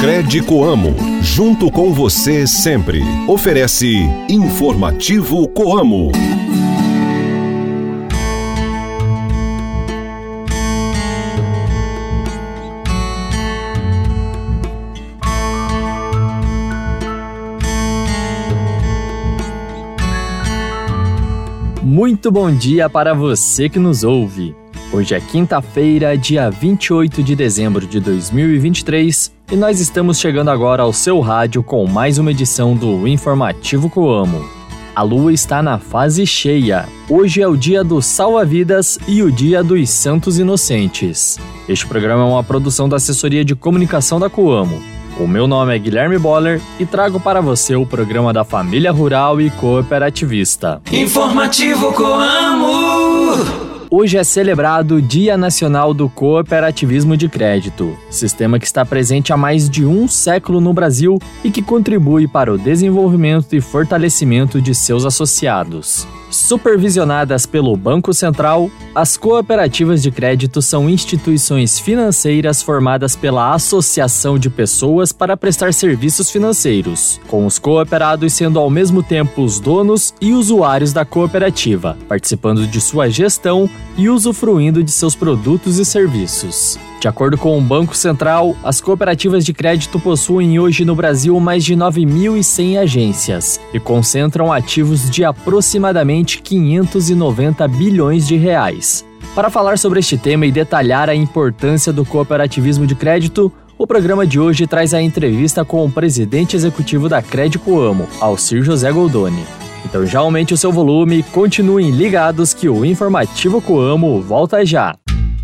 Cred Coamo, junto com você sempre. Oferece Informativo Coamo. Muito bom dia para você que nos ouve. Hoje é quinta-feira, dia 28 de dezembro de 2023, e nós estamos chegando agora ao seu rádio com mais uma edição do Informativo Coamo. A lua está na fase cheia. Hoje é o dia do salva-vidas e o dia dos santos inocentes. Este programa é uma produção da assessoria de comunicação da Coamo. O meu nome é Guilherme Boller e trago para você o programa da família rural e cooperativista. Informativo Coamo! Hoje é celebrado o Dia Nacional do Cooperativismo de Crédito, sistema que está presente há mais de um século no Brasil e que contribui para o desenvolvimento e fortalecimento de seus associados. Supervisionadas pelo Banco Central, as cooperativas de crédito são instituições financeiras formadas pela associação de pessoas para prestar serviços financeiros, com os cooperados sendo ao mesmo tempo os donos e usuários da cooperativa, participando de sua gestão e usufruindo de seus produtos e serviços. De acordo com o Banco Central, as cooperativas de crédito possuem hoje no Brasil mais de 9.100 agências e concentram ativos de aproximadamente 590 bilhões de reais. Para falar sobre este tema e detalhar a importância do cooperativismo de crédito, o programa de hoje traz a entrevista com o presidente executivo da Crédito Amo, Alcir José Goldoni. Então já aumente o seu volume, continuem ligados que o Informativo Coamo volta já.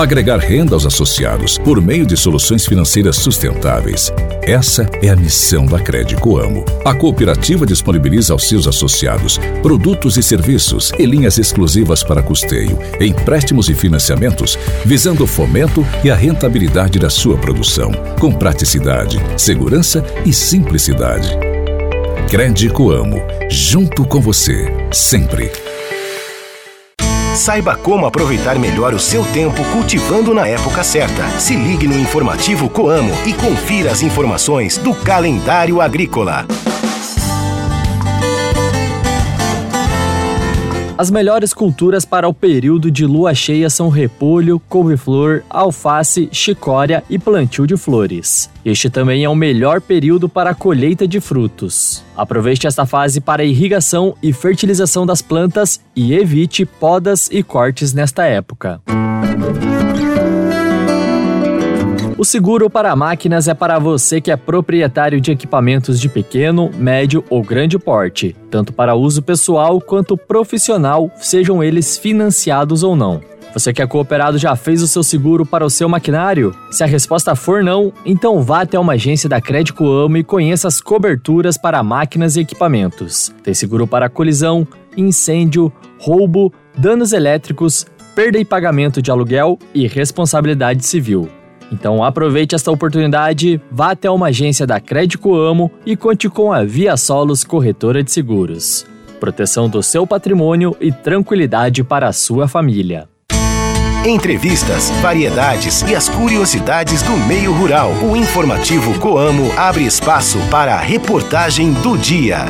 Agregar renda aos associados por meio de soluções financeiras sustentáveis. Essa é a missão da Crédito Amo. A cooperativa disponibiliza aos seus associados produtos e serviços e linhas exclusivas para custeio, empréstimos e financiamentos, visando o fomento e a rentabilidade da sua produção, com praticidade, segurança e simplicidade. Crédito Amo, junto com você, sempre. Saiba como aproveitar melhor o seu tempo cultivando na época certa. Se ligue no informativo Coamo e confira as informações do calendário agrícola. As melhores culturas para o período de lua cheia são repolho, couve-flor, alface, chicória e plantio de flores. Este também é o melhor período para a colheita de frutos. Aproveite esta fase para irrigação e fertilização das plantas e evite podas e cortes nesta época. O seguro para máquinas é para você que é proprietário de equipamentos de pequeno, médio ou grande porte, tanto para uso pessoal quanto profissional, sejam eles financiados ou não. Você que é cooperado já fez o seu seguro para o seu maquinário? Se a resposta for não, então vá até uma agência da Crédito Amo e conheça as coberturas para máquinas e equipamentos. Tem seguro para colisão, incêndio, roubo, danos elétricos, perda e pagamento de aluguel e responsabilidade civil. Então aproveite esta oportunidade, vá até uma agência da Crédito Amo e conte com a Via Solos Corretora de Seguros. Proteção do seu patrimônio e tranquilidade para a sua família. Entrevistas, variedades e as curiosidades do meio rural. O informativo Coamo abre espaço para a reportagem do dia.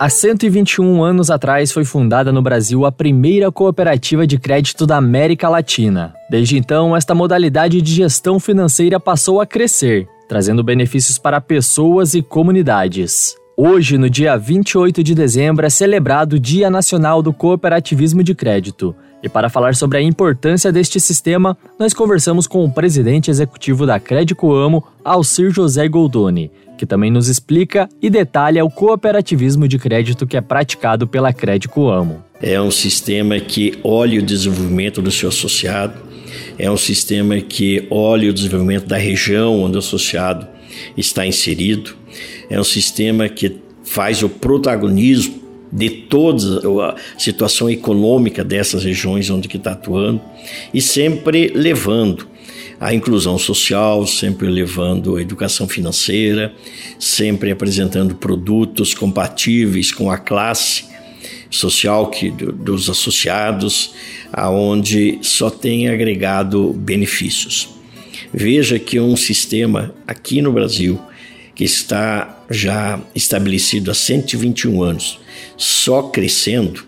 Há 121 anos atrás foi fundada no Brasil a primeira cooperativa de crédito da América Latina. Desde então, esta modalidade de gestão financeira passou a crescer, trazendo benefícios para pessoas e comunidades. Hoje, no dia 28 de dezembro, é celebrado o Dia Nacional do Cooperativismo de Crédito. E para falar sobre a importância deste sistema, nós conversamos com o presidente executivo da Crédito Amo, Alcir José Goldoni, que também nos explica e detalha o cooperativismo de crédito que é praticado pela Crédito Amo. É um sistema que olha o desenvolvimento do seu associado, é um sistema que olha o desenvolvimento da região onde o associado está inserido, é um sistema que faz o protagonismo de toda a situação econômica dessas regiões onde está atuando e sempre levando a inclusão social, sempre levando a educação financeira, sempre apresentando produtos compatíveis com a classe social que, dos associados, aonde só tem agregado benefícios. Veja que um sistema aqui no Brasil que está já estabelecido há 121 anos, só crescendo,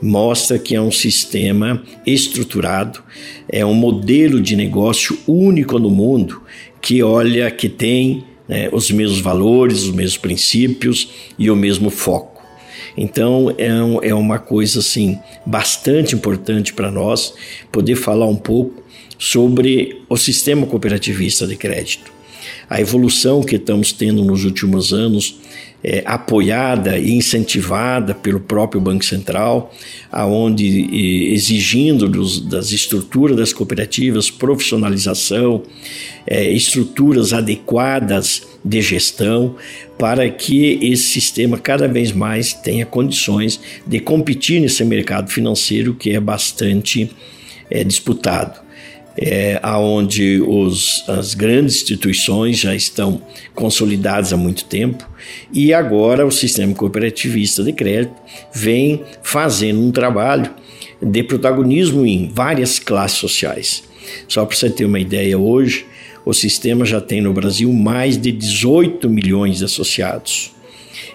mostra que é um sistema estruturado, é um modelo de negócio único no mundo que olha que tem né, os mesmos valores, os mesmos princípios e o mesmo foco. Então é, um, é uma coisa assim bastante importante para nós poder falar um pouco sobre o sistema cooperativista de crédito. A evolução que estamos tendo nos últimos anos é, apoiada e incentivada pelo próprio Banco Central, aonde exigindo dos, das estruturas das cooperativas profissionalização, é, estruturas adequadas de gestão, para que esse sistema cada vez mais tenha condições de competir nesse mercado financeiro que é bastante é, disputado é, aonde os, as grandes instituições já estão consolidadas há muito tempo e agora o sistema cooperativista de crédito vem fazendo um trabalho de protagonismo em várias classes sociais. Só para você ter uma ideia, hoje o sistema já tem no Brasil mais de 18 milhões de associados.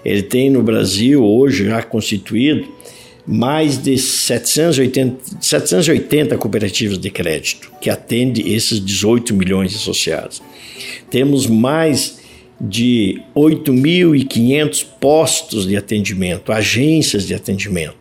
Ele tem no Brasil hoje já constituído mais de 780, 780 cooperativas de crédito, que atende esses 18 milhões de associados. Temos mais de 8.500 postos de atendimento, agências de atendimento.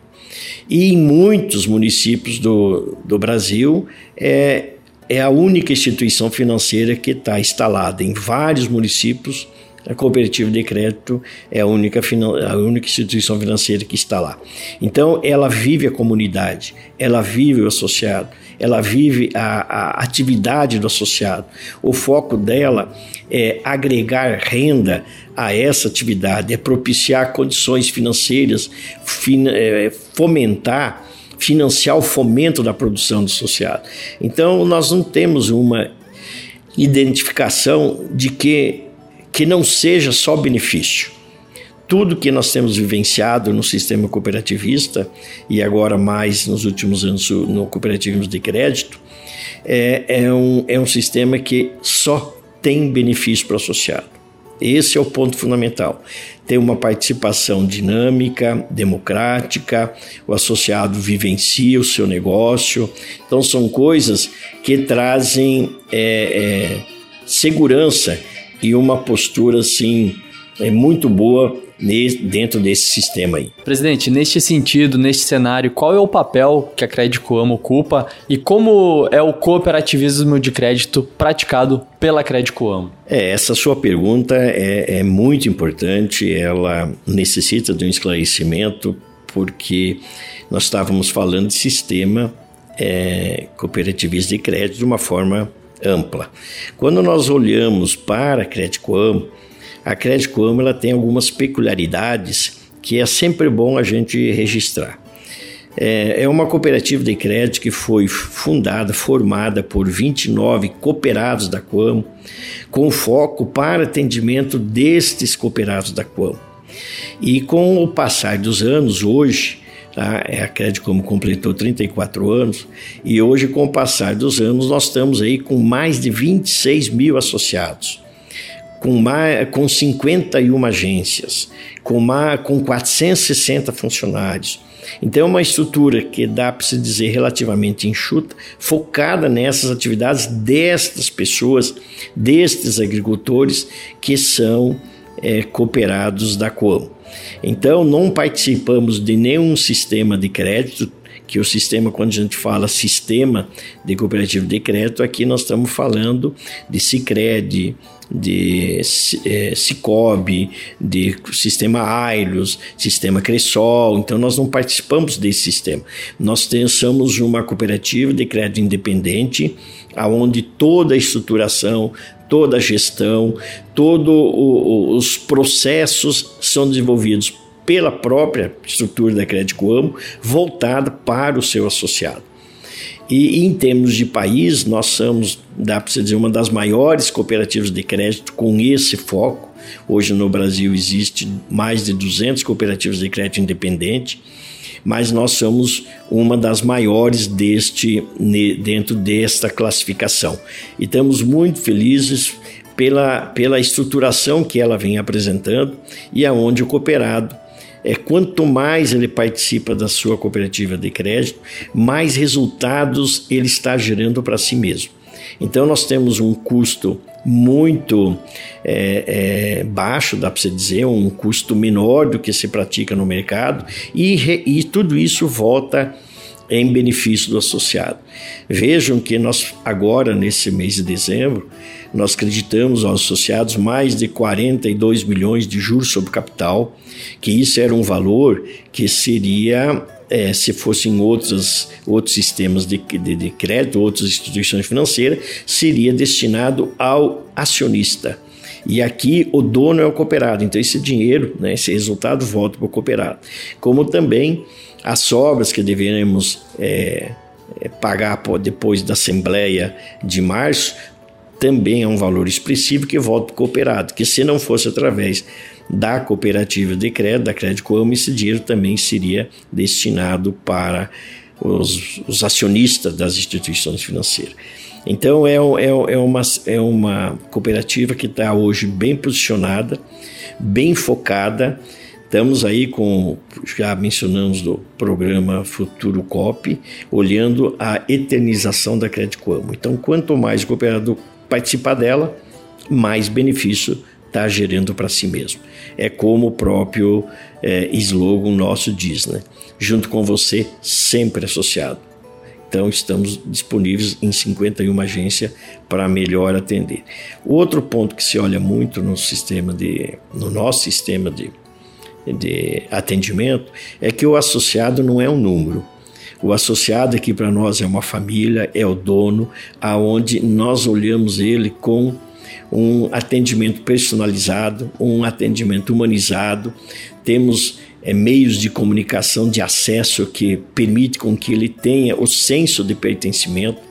E em muitos municípios do, do Brasil é, é a única instituição financeira que está instalada em vários municípios a cooperativa de crédito é a única, a única instituição financeira que está lá. Então, ela vive a comunidade, ela vive o associado, ela vive a, a atividade do associado. O foco dela é agregar renda a essa atividade, é propiciar condições financeiras, fin, é, fomentar financiar o fomento da produção do associado. Então, nós não temos uma identificação de que que não seja só benefício. Tudo que nós temos vivenciado no sistema cooperativista e agora mais nos últimos anos no cooperativismo de crédito é, é, um, é um sistema que só tem benefício para o associado. Esse é o ponto fundamental. Tem uma participação dinâmica, democrática, o associado vivencia o seu negócio. Então, são coisas que trazem é, é, segurança e uma postura assim é muito boa dentro desse sistema aí. Presidente, neste sentido, neste cenário, qual é o papel que a Crédito Coamo ocupa e como é o cooperativismo de crédito praticado pela Crédito Coamo? É, essa sua pergunta é, é muito importante, ela necessita de um esclarecimento porque nós estávamos falando de sistema é, cooperativista de crédito de uma forma ampla. Quando nós olhamos para a Crédito Amo, a Crédito Amo ela tem algumas peculiaridades que é sempre bom a gente registrar. É, é uma cooperativa de crédito que foi fundada, formada por 29 cooperados da Coamo, com foco para atendimento destes cooperados da Coamo. E com o passar dos anos, hoje, Tá? É a Crédito como completou 34 anos e hoje, com o passar dos anos, nós estamos aí com mais de 26 mil associados, com, mais, com 51 agências, com, mais, com 460 funcionários. Então, é uma estrutura que dá para se dizer relativamente enxuta, focada nessas atividades destas pessoas, destes agricultores que são é, cooperados da Coamo. Então, não participamos de nenhum sistema de crédito, que o sistema, quando a gente fala sistema de cooperativo de crédito, aqui nós estamos falando de Cicred, de é, Cicobi, de sistema Ailos, sistema Cressol, então nós não participamos desse sistema. Nós somos uma cooperativa de crédito independente, aonde toda a estruturação, toda a gestão, todos os processos são desenvolvidos pela própria estrutura da Crédito Amo, voltada para o seu associado. E em termos de país, nós somos, dá para dizer, uma das maiores cooperativas de crédito com esse foco. Hoje no Brasil existe mais de 200 cooperativas de crédito independente, mas nós somos uma das maiores deste dentro desta classificação. E estamos muito felizes pela, pela estruturação que ela vem apresentando e aonde o cooperado é quanto mais ele participa da sua cooperativa de crédito, mais resultados ele está gerando para si mesmo. Então nós temos um custo muito é, é, baixo, dá para se dizer, um custo menor do que se pratica no mercado, e, e tudo isso volta em benefício do associado. Vejam que nós agora nesse mês de dezembro nós acreditamos aos associados mais de 42 milhões de juros sobre capital, que isso era um valor que seria é, se fossem outros, outros sistemas de, de, de crédito, outras instituições financeiras, seria destinado ao acionista. E aqui o dono é o cooperado, então esse dinheiro, né, esse resultado volta para o cooperado. Como também as sobras que deveremos é, é pagar depois da Assembleia de março, também é um valor expressivo que volta para o cooperado, que se não fosse através da cooperativa de crédito, da Crédito Coamo, esse dinheiro também seria destinado para os, os acionistas das instituições financeiras. Então é, é, é, uma, é uma cooperativa que está hoje bem posicionada, bem focada. Estamos aí com, já mencionamos do programa Futuro COP, olhando a eternização da Crédito Coamo. Então, quanto mais o cooperador participar dela, mais benefício está gerando para si mesmo. É como o próprio é, slogan nosso diz, né? Junto com você, sempre associado. Então, estamos disponíveis em 51 agências para melhor atender. Outro ponto que se olha muito no sistema de, no nosso sistema de, de atendimento é que o associado não é um número. O associado aqui para nós é uma família, é o dono, aonde nós olhamos ele com um atendimento personalizado, um atendimento humanizado. Temos é, meios de comunicação de acesso que permite com que ele tenha o senso de pertencimento,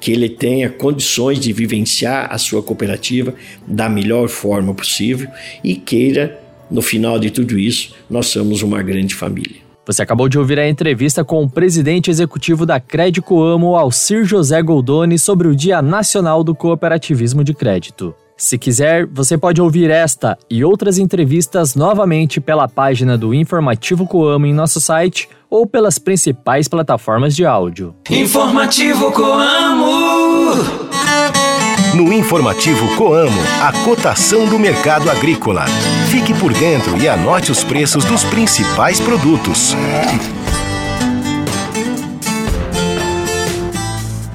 que ele tenha condições de vivenciar a sua cooperativa da melhor forma possível e queira, no final de tudo isso, nós somos uma grande família. Você acabou de ouvir a entrevista com o presidente executivo da Crédito Amo, Alcir José Goldoni, sobre o Dia Nacional do Cooperativismo de Crédito. Se quiser, você pode ouvir esta e outras entrevistas novamente pela página do Informativo Coamo em nosso site ou pelas principais plataformas de áudio. Informativo Coamo. No informativo Coamo, a cotação do mercado agrícola. Fique por dentro e anote os preços dos principais produtos.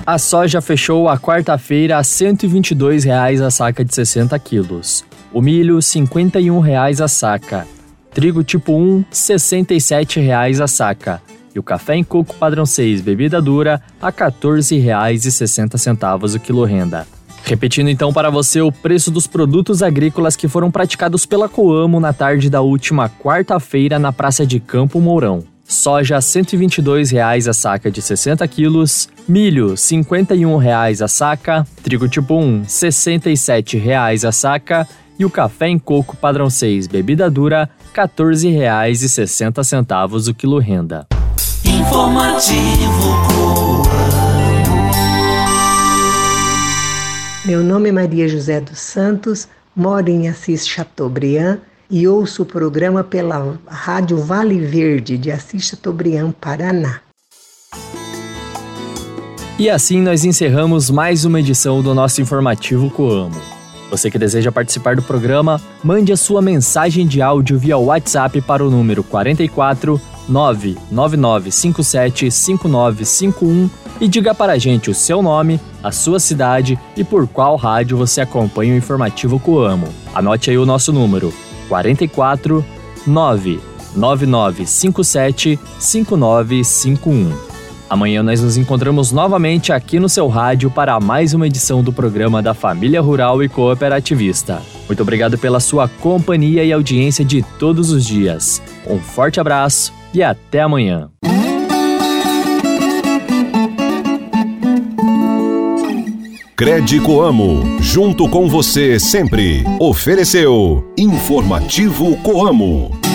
A soja fechou a quarta-feira a 122 reais a saca de 60 quilos. O milho, 51 reais a saca. Trigo tipo 1, 67 reais a saca. E o café em coco padrão 6, bebida dura, a R$ 14,60 o quilo renda. Repetindo então para você o preço dos produtos agrícolas que foram praticados pela Coamo na tarde da última quarta-feira na Praça de Campo Mourão. Soja R$ 122,00 a saca de 60 quilos, milho R$ 51,00 a saca, trigo tipo 1 R$ 67,00 a saca e o café em coco padrão 6 bebida dura R$ 14,60 o quilo renda. Informativo Meu nome é Maria José dos Santos, moro em Assis Chateaubriand e ouço o programa pela Rádio Vale Verde de Assis Chateaubriand, Paraná. E assim nós encerramos mais uma edição do nosso informativo Coamo. Você que deseja participar do programa, mande a sua mensagem de áudio via WhatsApp para o número 44 999575951 e diga para a gente o seu nome, a sua cidade e por qual rádio você acompanha o informativo Coamo. Anote aí o nosso número: 44 99957 5951. Amanhã nós nos encontramos novamente aqui no seu rádio para mais uma edição do programa da Família Rural e Cooperativista. Muito obrigado pela sua companhia e audiência de todos os dias. Um forte abraço e até amanhã. Crede Coamo, junto com você sempre. Ofereceu Informativo Coamo.